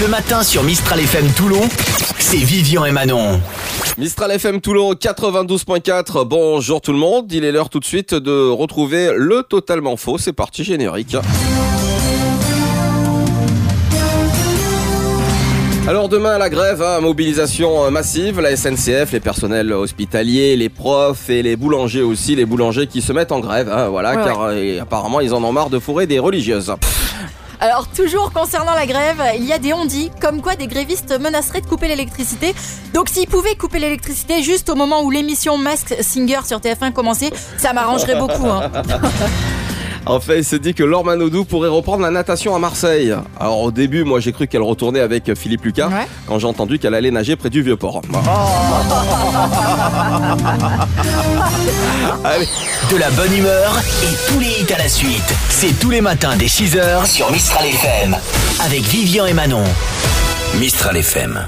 Le matin sur Mistral FM Toulon, c'est Vivian et Manon. Mistral FM Toulon 92.4. Bonjour tout le monde. Il est l'heure tout de suite de retrouver le totalement faux. C'est parti générique. Alors demain la grève, hein, mobilisation massive, la SNCF, les personnels hospitaliers, les profs et les boulangers aussi, les boulangers qui se mettent en grève, hein, voilà, Ouais, car euh, apparemment ils en ont marre de fourrer des religieuses. Alors toujours concernant la grève, il y a des ondits comme quoi des grévistes menaceraient de couper l'électricité. Donc s'ils pouvaient couper l'électricité juste au moment où l'émission Mask Singer sur TF1 commençait, ça m'arrangerait beaucoup. hein. En fait, il s'est dit que Laure Manodou pourrait reprendre la natation à Marseille. Alors au début, moi j'ai cru qu'elle retournait avec Philippe Lucas, Ouais. quand j'ai entendu qu'elle allait nager près du Vieux-Port. Allez. De la bonne humeur et tous les hits à la suite. C'est tous les matins dès 6h sur Mistral FM. Avec Vivian et Manon. Mistral FM.